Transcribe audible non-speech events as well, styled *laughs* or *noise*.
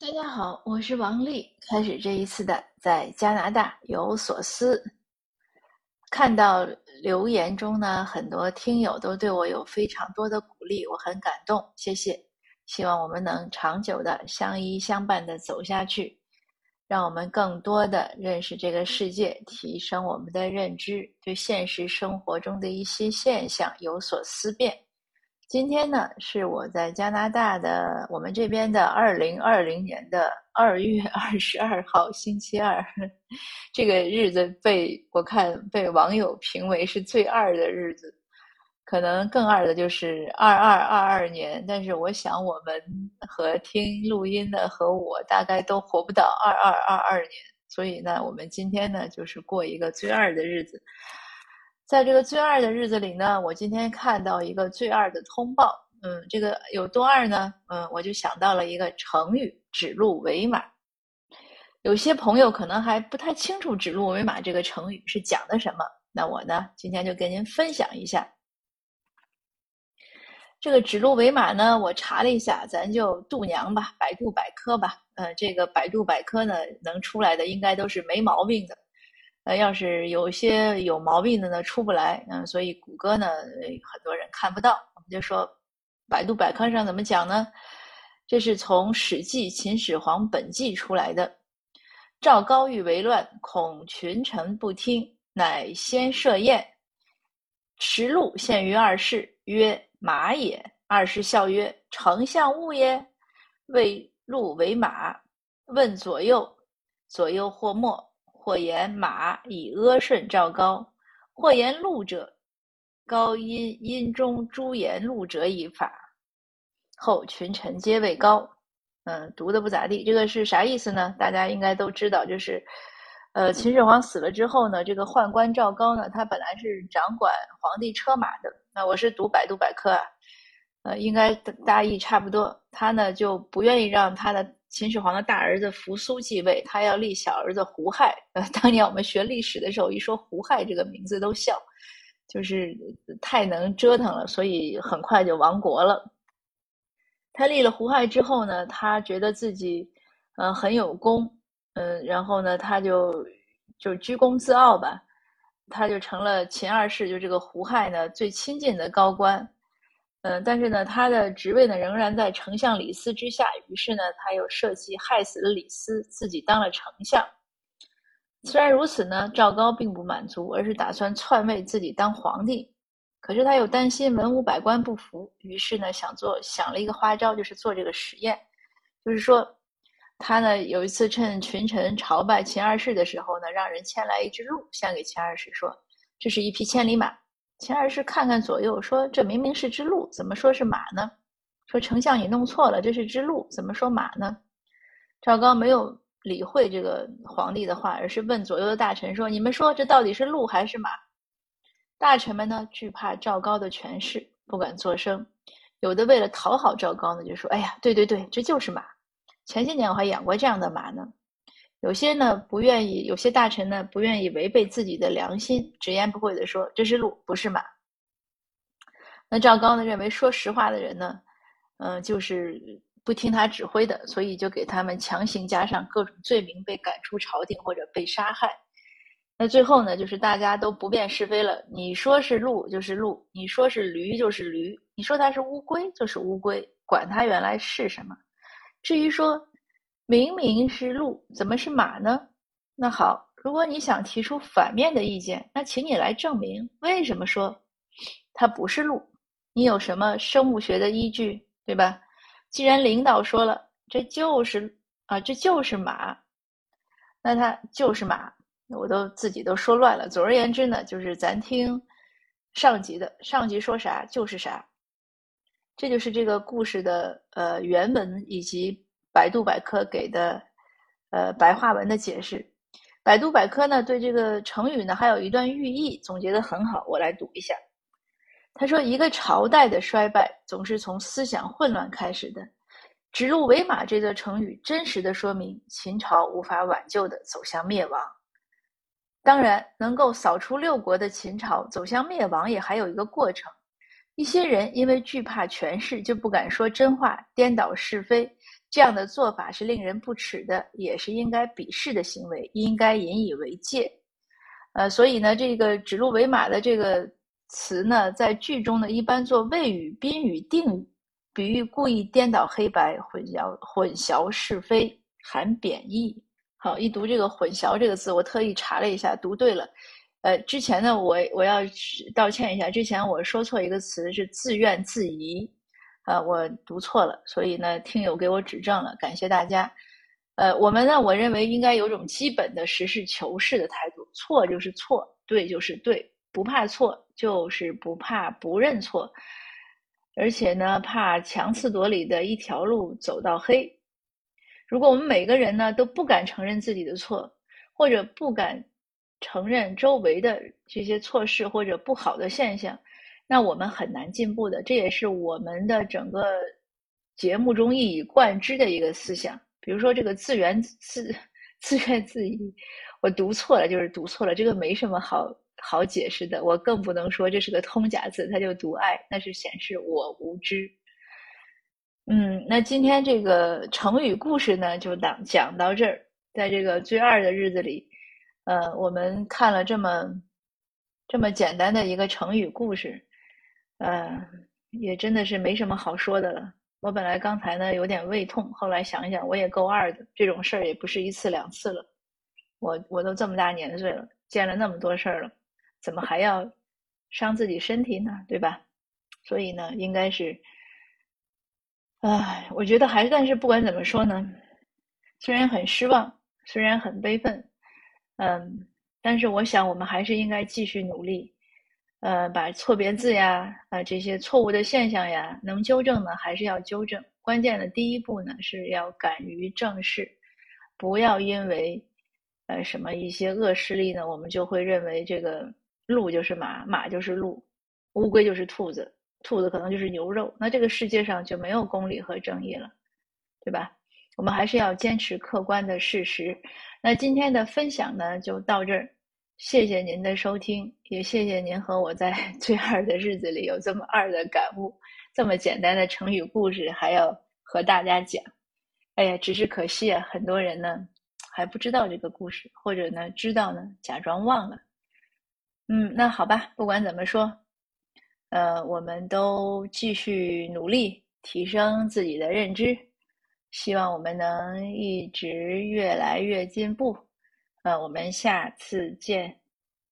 大家好，我是王丽。开始这一次的在加拿大有所思，看到留言中呢，很多听友都对我有非常多的鼓励，我很感动，谢谢。希望我们能长久的相依相伴的走下去，让我们更多的认识这个世界，提升我们的认知，对现实生活中的一些现象有所思辨。今天呢，是我在加拿大的我们这边的二零二零年的二月二十二号星期二，这个日子被我看被网友评为是最二的日子，可能更二的就是二二二二年，但是我想我们和听录音的和我大概都活不到二二二二年，所以呢，我们今天呢就是过一个最二的日子。在这个最二的日子里呢，我今天看到一个最二的通报，嗯，这个有多二呢？嗯，我就想到了一个成语“指鹿为马”。有些朋友可能还不太清楚“指鹿为马”这个成语是讲的什么，那我呢，今天就跟您分享一下。这个“指鹿为马”呢，我查了一下，咱就度娘吧，百度百科吧，呃，这个百度百科呢，能出来的应该都是没毛病的。呃，要是有些有毛病的呢，出不来，嗯，所以谷歌呢，很多人看不到。我们就说，百度百科上怎么讲呢？这是从《史记·秦始皇本纪》出来的。赵高欲为乱，恐群臣不听，乃先设宴，驰鹿献于二世，曰：“马也。”二世笑曰：“丞相误也。”谓鹿为马，问左右，左右或莫。或言马以阿顺赵高，或言鹿者，高因因中诸言鹿者以法。后群臣皆谓高。嗯，读的不咋地。这个是啥意思呢？大家应该都知道，就是，呃，秦始皇死了之后呢，这个宦官赵高呢，他本来是掌管皇帝车马的。那我是读百度百科啊，呃，应该大意差不多。他呢就不愿意让他的。秦始皇的大儿子扶苏继位，他要立小儿子胡亥。呃，当年我们学历史的时候，一说胡亥这个名字都笑，就是太能折腾了，所以很快就亡国了。他立了胡亥之后呢，他觉得自己呃很有功，嗯，然后呢，他就就居功自傲吧，他就成了秦二世，就这个胡亥呢最亲近的高官。嗯，但是呢，他的职位呢仍然在丞相李斯之下。于是呢，他又设计害死了李斯，自己当了丞相。虽然如此呢，赵高并不满足，而是打算篡位自己当皇帝。可是他又担心文武百官不服，于是呢，想做想了一个花招，就是做这个实验。就是说，他呢有一次趁群臣朝拜秦二世的时候呢，让人牵来一只鹿，献给秦二世，说这是一匹千里马。秦二世看看左右，说：“这明明是只鹿，怎么说是马呢？”说：“丞相，你弄错了，这是只鹿，怎么说马呢？”赵高没有理会这个皇帝的话，而是问左右的大臣说：“你们说这到底是鹿还是马？”大臣们呢，惧怕赵高的权势，不敢作声。有的为了讨好赵高呢，就说：“哎呀，对对对，这就是马。前些年我还养过这样的马呢。”有些呢不愿意，有些大臣呢不愿意违背自己的良心，直言不讳地说：“这是鹿，不是马。”那赵高呢认为说实话的人呢，嗯，就是不听他指挥的，所以就给他们强行加上各种罪名，被赶出朝廷或者被杀害。那最后呢，就是大家都不辨是非了。你说是鹿就是鹿，你说是驴就是驴，你说它是乌龟就是乌龟，管它原来是什么。至于说。明明是鹿，怎么是马呢？那好，如果你想提出反面的意见，那请你来证明为什么说它不是鹿。你有什么生物学的依据，对吧？既然领导说了，这就是啊，这就是马，那它就是马，我都自己都说乱了。总而言之呢，就是咱听上级的，上级说啥就是啥。这就是这个故事的呃原文以及。百度百科给的，呃，白话文的解释。百度百科呢，对这个成语呢，还有一段寓意，总结的很好。我来读一下。他说：“一个朝代的衰败，总是从思想混乱开始的。指鹿为马这个成语，真实的说明秦朝无法挽救的走向灭亡。当然，能够扫除六国的秦朝走向灭亡，也还有一个过程。一些人因为惧怕权势，就不敢说真话，颠倒是非。”这样的做法是令人不齿的，也是应该鄙视的行为，应该引以为戒。呃，所以呢，这个指鹿为马的这个词呢，在句中呢，一般做谓语、宾语、定语，比喻故意颠倒黑白、混淆混淆是非，含贬义。好，一读这个“混淆”这个字，我特意查了一下，读对了。呃，之前呢，我我要道歉一下，之前我说错一个词是自怨自疑，啊，我读错了，所以呢，听友给我指正了，感谢大家。呃，我们呢，我认为应该有种基本的实事求是的态度，错就是错，对就是对，不怕错就是不怕不认错，而且呢，怕强词夺理的一条路走到黑。如果我们每个人呢都不敢承认自己的错，或者不敢。承认周围的这些错事或者不好的现象，那我们很难进步的。这也是我们的整个节目中一以贯之的一个思想。比如说这个自怨自自怨自艾，我读错了就是读错了，这个没什么好好解释的。我更不能说这是个通假字，它就读爱，那是显示我无知。嗯，那今天这个成语故事呢，就讲讲到这儿，在这个最二的日子里。呃，我们看了这么这么简单的一个成语故事，呃，也真的是没什么好说的了。我本来刚才呢有点胃痛，后来想想，我也够二的，这种事儿也不是一次两次了。我我都这么大年岁了，见了那么多事儿了，怎么还要伤自己身体呢？对吧？所以呢，应该是，唉，我觉得还是但是不管怎么说呢，虽然很失望，虽然很悲愤。嗯，但是我想，我们还是应该继续努力，呃，把错别字呀，啊这些错误的现象呀，能纠正呢，还是要纠正。关键的第一步呢，是要敢于正视，不要因为，呃，什么一些恶势力呢，我们就会认为这个鹿就是马，马就是鹿，乌龟就是兔子，兔子可能就是牛肉，那这个世界上就没有公理和正义了，对吧？我们还是要坚持客观的事实。那今天的分享呢，就到这儿。谢谢您的收听，也谢谢您和我在 *laughs* 最二的日子里有这么二的感悟。这么简单的成语故事还要和大家讲，哎呀，只是可惜啊，很多人呢还不知道这个故事，或者呢知道呢假装忘了。嗯，那好吧，不管怎么说，呃，我们都继续努力提升自己的认知。希望我们能一直越来越进步，呃，我们下次见。